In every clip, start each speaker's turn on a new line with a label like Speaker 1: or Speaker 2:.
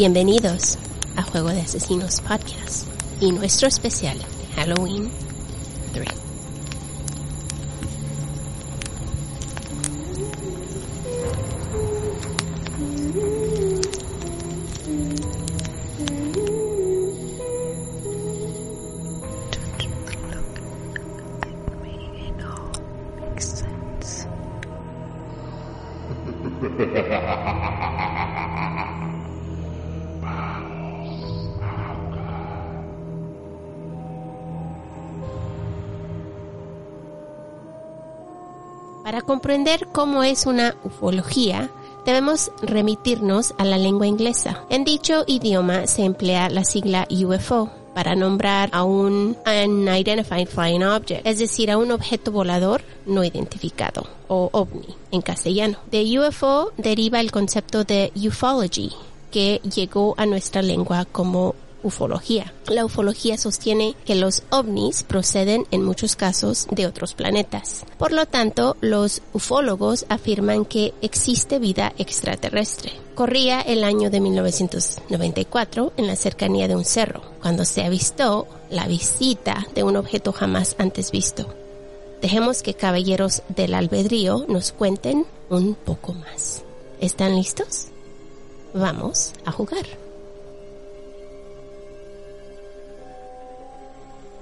Speaker 1: Bienvenidos a Juego de Asesinos Podcast y nuestro especial Halloween 3. Para comprender cómo es una ufología, debemos remitirnos a la lengua inglesa. En dicho idioma se emplea la sigla UFO para nombrar a un Unidentified Flying Object, es decir, a un objeto volador no identificado, o ovni en castellano. De UFO deriva el concepto de ufology, que llegó a nuestra lengua como La ufología sostiene que los ovnis proceden en muchos casos de otros planetas. Por lo tanto, los ufólogos afirman que existe vida extraterrestre. Corría el año de 1994 en la cercanía de un cerro, cuando se avistó la visita de un objeto jamás antes visto. Dejemos que caballeros del albedrío nos cuenten un poco más. ¿Están listos? Vamos a jugar.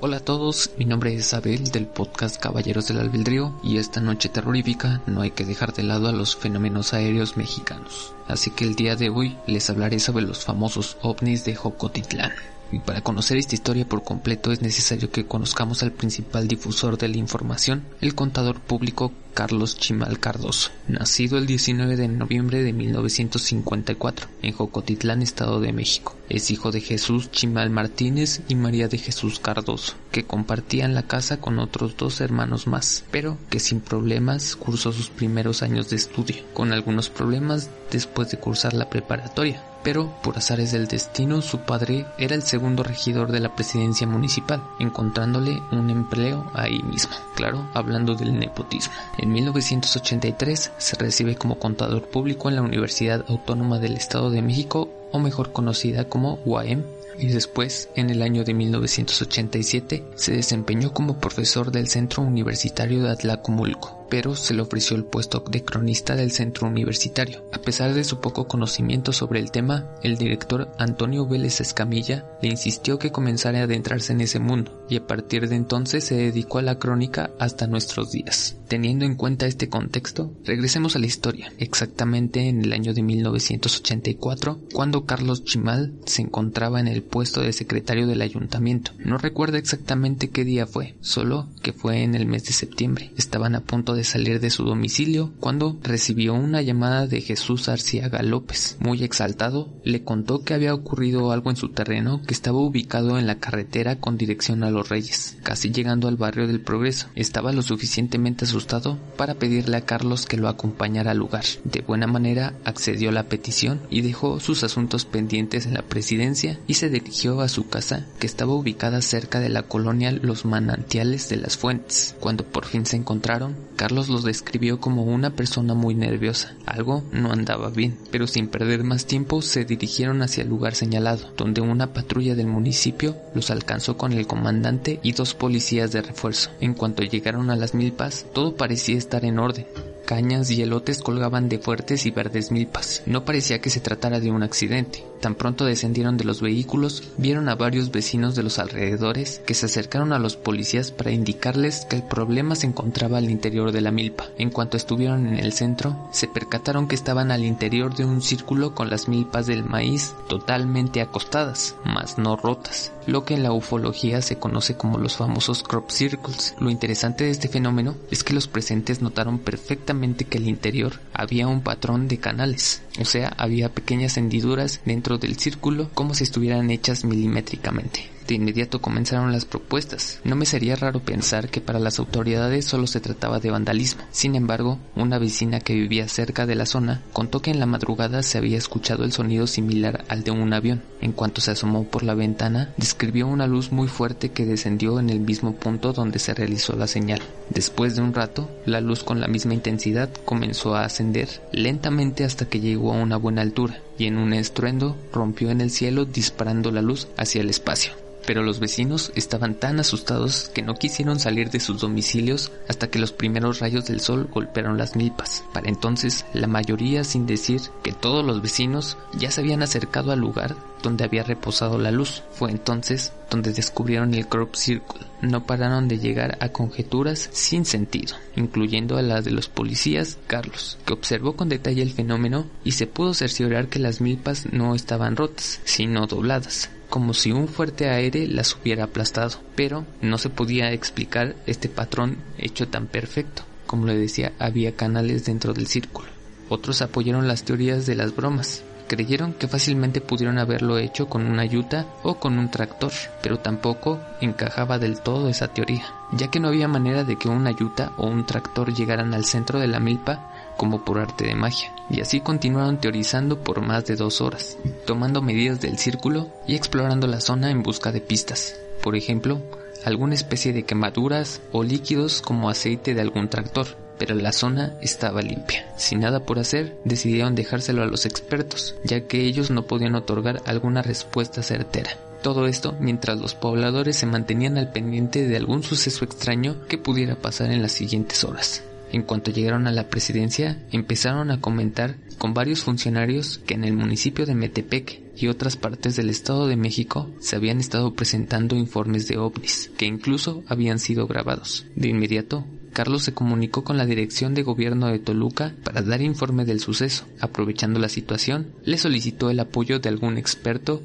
Speaker 2: Hola a todos, mi nombre es Abel del podcast Caballeros del Albedrío y esta noche terrorífica no hay que dejar de lado a los fenómenos aéreos mexicanos. Así que el día de hoy les hablaré sobre los famosos ovnis de Jocotitlán. Y para conocer esta historia por completo es necesario que conozcamos al principal difusor de la información, el contador público Carlos Chimal Cardoso, nacido el 19 de noviembre de 1954 en Jocotitlán, Estado de México. Es hijo de Jesús Chimal Martínez y María de Jesús Cardoso, que compartían la casa con otros dos hermanos más, pero que sin problemas cursó sus primeros años de estudio, con algunos problemas después de cursar la preparatoria pero por azares del destino su padre era el segundo regidor de la presidencia municipal, encontrándole un empleo ahí mismo, claro, hablando del nepotismo. En 1983 se recibe como contador público en la Universidad Autónoma del Estado de México, o mejor conocida como UAM, y después, en el año de 1987, se desempeñó como profesor del Centro Universitario de Atlacomulco pero se le ofreció el puesto de cronista del centro universitario. A pesar de su poco conocimiento sobre el tema, el director Antonio Vélez Escamilla le insistió que comenzara a adentrarse en ese mundo, y a partir de entonces se dedicó a la crónica hasta nuestros días. Teniendo en cuenta este contexto, regresemos a la historia, exactamente en el año de 1984, cuando Carlos Chimal se encontraba en el puesto de secretario del ayuntamiento. No recuerda exactamente qué día fue, solo que fue en el mes de septiembre. Estaban a punto de salir de su domicilio cuando recibió una llamada de Jesús Arciaga López. Muy exaltado, le contó que había ocurrido algo en su terreno que estaba ubicado en la carretera con dirección a Los Reyes, casi llegando al barrio del Progreso. Estaba lo suficientemente asustado para pedirle a Carlos que lo acompañara al lugar. De buena manera accedió a la petición y dejó sus asuntos pendientes en la presidencia y se dirigió a su casa que estaba ubicada cerca de la colonia Los Manantiales de las Fuentes. Cuando por fin se encontraron, Carlos los describió como una persona muy nerviosa. Algo no andaba bien, pero sin perder más tiempo se dirigieron hacia el lugar señalado, donde una patrulla del municipio los alcanzó con el comandante y dos policías de refuerzo. En cuanto llegaron a las milpas, todo parecía estar en orden cañas y elotes colgaban de fuertes y verdes milpas. No parecía que se tratara de un accidente. Tan pronto descendieron de los vehículos, vieron a varios vecinos de los alrededores que se acercaron a los policías para indicarles que el problema se encontraba al interior de la milpa. En cuanto estuvieron en el centro, se percataron que estaban al interior de un círculo con las milpas del maíz totalmente acostadas, mas no rotas, lo que en la ufología se conoce como los famosos crop circles. Lo interesante de este fenómeno es que los presentes notaron perfectamente que el interior había un patrón de canales, o sea, había pequeñas hendiduras dentro del círculo como si estuvieran hechas milimétricamente. De inmediato comenzaron las propuestas. No me sería raro pensar que para las autoridades solo se trataba de vandalismo. Sin embargo, una vecina que vivía cerca de la zona contó que en la madrugada se había escuchado el sonido similar al de un avión. En cuanto se asomó por la ventana, describió una luz muy fuerte que descendió en el mismo punto donde se realizó la señal. Después de un rato, la luz con la misma intensidad comenzó a ascender lentamente hasta que llegó a una buena altura y en un estruendo rompió en el cielo disparando la luz hacia el espacio pero los vecinos estaban tan asustados que no quisieron salir de sus domicilios hasta que los primeros rayos del sol golpearon las milpas. Para entonces, la mayoría, sin decir que todos los vecinos, ya se habían acercado al lugar donde había reposado la luz. Fue entonces donde descubrieron el crop circle. No pararon de llegar a conjeturas sin sentido, incluyendo a la de los policías Carlos, que observó con detalle el fenómeno y se pudo cerciorar que las milpas no estaban rotas, sino dobladas como si un fuerte aire las hubiera aplastado, pero no se podía explicar este patrón hecho tan perfecto. Como le decía, había canales dentro del círculo. Otros apoyaron las teorías de las bromas. Creyeron que fácilmente pudieron haberlo hecho con una yuta o con un tractor, pero tampoco encajaba del todo esa teoría, ya que no había manera de que una yuta o un tractor llegaran al centro de la milpa como por arte de magia, y así continuaron teorizando por más de dos horas, tomando medidas del círculo y explorando la zona en busca de pistas. Por ejemplo, alguna especie de quemaduras o líquidos como aceite de algún tractor, pero la zona estaba limpia. Sin nada por hacer, decidieron dejárselo a los expertos, ya que ellos no podían otorgar alguna respuesta certera. Todo esto mientras los pobladores se mantenían al pendiente de algún suceso extraño que pudiera pasar en las siguientes horas. En cuanto llegaron a la presidencia, empezaron a comentar con varios funcionarios que en el municipio de Metepec y otras partes del Estado de México se habían estado presentando informes de ovnis, que incluso habían sido grabados. De inmediato, Carlos se comunicó con la Dirección de Gobierno de Toluca para dar informe del suceso. Aprovechando la situación, le solicitó el apoyo de algún experto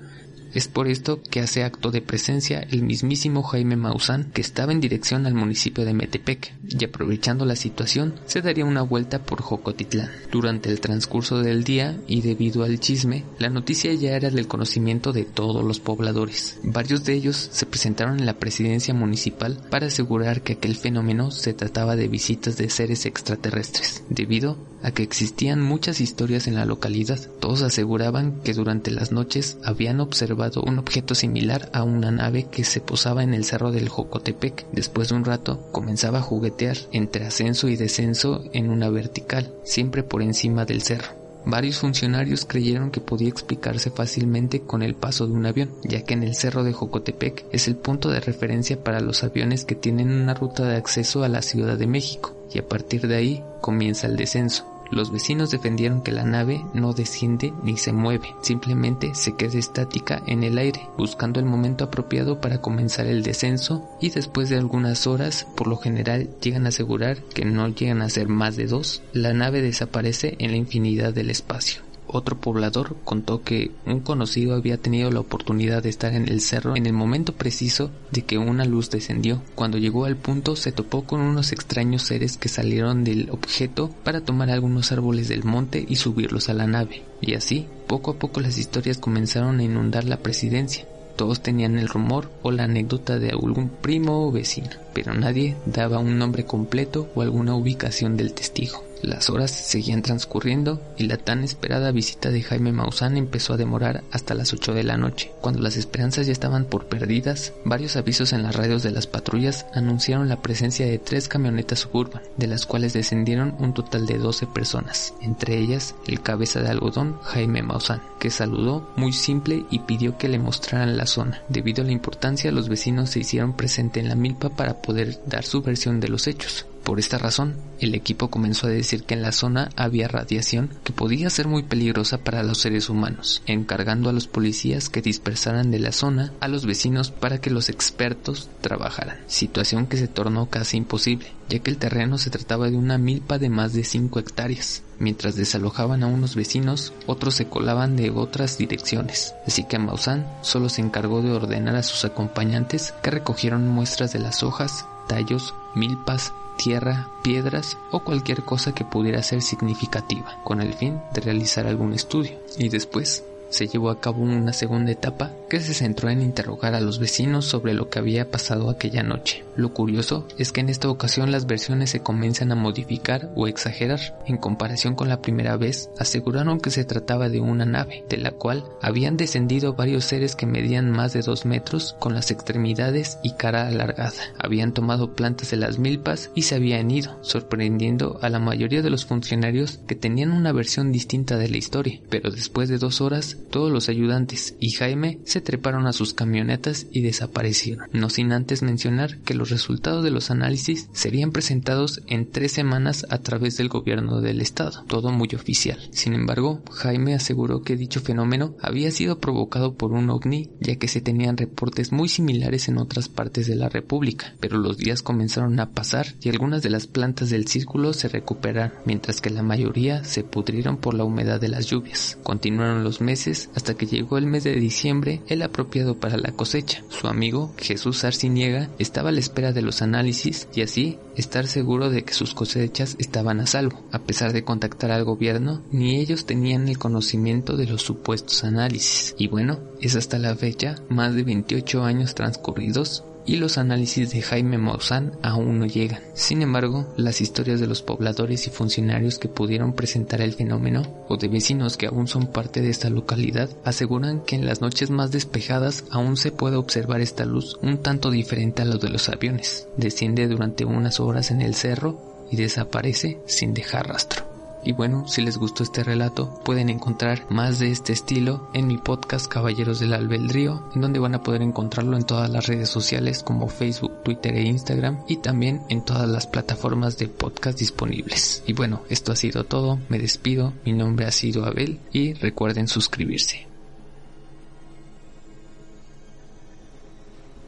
Speaker 2: es por esto que hace acto de presencia el mismísimo Jaime Maussan, que estaba en dirección al municipio de Metepec, y aprovechando la situación, se daría una vuelta por Jocotitlán. Durante el transcurso del día, y debido al chisme, la noticia ya era del conocimiento de todos los pobladores. Varios de ellos se presentaron en la presidencia municipal para asegurar que aquel fenómeno se trataba de visitas de seres extraterrestres, debido a que existían muchas historias en la localidad. Todos aseguraban que durante las noches habían observado un objeto similar a una nave que se posaba en el cerro del Jocotepec. Después de un rato comenzaba a juguetear entre ascenso y descenso en una vertical, siempre por encima del cerro. Varios funcionarios creyeron que podía explicarse fácilmente con el paso de un avión, ya que en el cerro de Jocotepec es el punto de referencia para los aviones que tienen una ruta de acceso a la Ciudad de México, y a partir de ahí comienza el descenso. Los vecinos defendieron que la nave no desciende ni se mueve, simplemente se queda estática en el aire, buscando el momento apropiado para comenzar el descenso y después de algunas horas, por lo general llegan a asegurar que no llegan a ser más de dos, la nave desaparece en la infinidad del espacio. Otro poblador contó que un conocido había tenido la oportunidad de estar en el cerro en el momento preciso de que una luz descendió. Cuando llegó al punto se topó con unos extraños seres que salieron del objeto para tomar algunos árboles del monte y subirlos a la nave. Y así, poco a poco las historias comenzaron a inundar la presidencia. Todos tenían el rumor o la anécdota de algún primo o vecino, pero nadie daba un nombre completo o alguna ubicación del testigo. Las horas seguían transcurriendo y la tan esperada visita de Jaime Maussan empezó a demorar hasta las 8 de la noche. Cuando las esperanzas ya estaban por perdidas, varios avisos en las radios de las patrullas anunciaron la presencia de tres camionetas suburban, de las cuales descendieron un total de 12 personas, entre ellas el cabeza de algodón Jaime Maussan, que saludó muy simple y pidió que le mostraran la zona. Debido a la importancia, los vecinos se hicieron presente en la milpa para poder dar su versión de los hechos. Por esta razón, el equipo comenzó a decir que en la zona había radiación que podía ser muy peligrosa para los seres humanos, encargando a los policías que dispersaran de la zona a los vecinos para que los expertos trabajaran, situación que se tornó casi imposible, ya que el terreno se trataba de una milpa de más de 5 hectáreas. Mientras desalojaban a unos vecinos, otros se colaban de otras direcciones, así que Maussan solo se encargó de ordenar a sus acompañantes que recogieron muestras de las hojas, tallos, milpas, tierra, piedras o cualquier cosa que pudiera ser significativa, con el fin de realizar algún estudio. Y después se llevó a cabo una segunda etapa que se centró en interrogar a los vecinos sobre lo que había pasado aquella noche. Lo curioso es que en esta ocasión las versiones se comienzan a modificar o exagerar. En comparación con la primera vez, aseguraron que se trataba de una nave, de la cual habían descendido varios seres que medían más de dos metros con las extremidades y cara alargada. Habían tomado plantas de las milpas y se habían ido, sorprendiendo a la mayoría de los funcionarios que tenían una versión distinta de la historia. Pero después de dos horas, todos los ayudantes y Jaime se treparon a sus camionetas y desaparecieron, no sin antes mencionar que los resultados de los análisis serían presentados en tres semanas a través del gobierno del estado, todo muy oficial. Sin embargo, Jaime aseguró que dicho fenómeno había sido provocado por un ovni, ya que se tenían reportes muy similares en otras partes de la República, pero los días comenzaron a pasar y algunas de las plantas del círculo se recuperaron, mientras que la mayoría se pudrieron por la humedad de las lluvias. Continuaron los meses hasta que llegó el mes de diciembre, el apropiado para la cosecha. Su amigo, Jesús Arciniega, estaba a la espera de los análisis y así estar seguro de que sus cosechas estaban a salvo. A pesar de contactar al gobierno, ni ellos tenían el conocimiento de los supuestos análisis. Y bueno, es hasta la fecha, más de 28 años transcurridos, y los análisis de Jaime Maussan aún no llegan. Sin embargo, las historias de los pobladores y funcionarios que pudieron presentar el fenómeno o de vecinos que aún son parte de esta localidad aseguran que en las noches más despejadas aún se puede observar esta luz un tanto diferente a lo de los aviones. Desciende durante unas horas en el cerro y desaparece sin dejar rastro. Y bueno, si les gustó este relato, pueden encontrar más de este estilo en mi podcast Caballeros del Albedrío, en donde van a poder encontrarlo en todas las redes sociales como Facebook, Twitter e Instagram y también en todas las plataformas de podcast disponibles. Y bueno, esto ha sido todo, me despido, mi nombre ha sido Abel y recuerden suscribirse.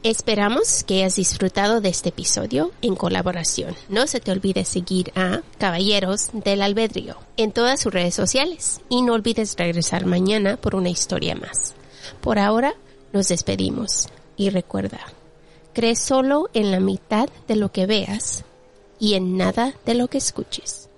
Speaker 1: Esperamos que hayas disfrutado de este episodio en colaboración. No se te olvide seguir a Caballeros del Albedrío en todas sus redes sociales y no olvides regresar mañana por una historia más. Por ahora nos despedimos y recuerda, cree solo en la mitad de lo que veas y en nada de lo que escuches.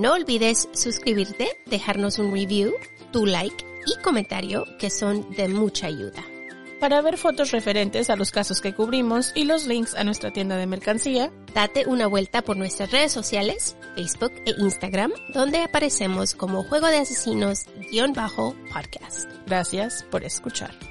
Speaker 1: No olvides suscribirte, dejarnos un review, tu like y comentario que son de mucha ayuda.
Speaker 3: Para ver fotos referentes a los casos que cubrimos y los links a nuestra tienda de mercancía,
Speaker 1: date una vuelta por nuestras redes sociales, Facebook e Instagram, donde aparecemos como Juego de Asesinos-podcast.
Speaker 3: Gracias por escuchar.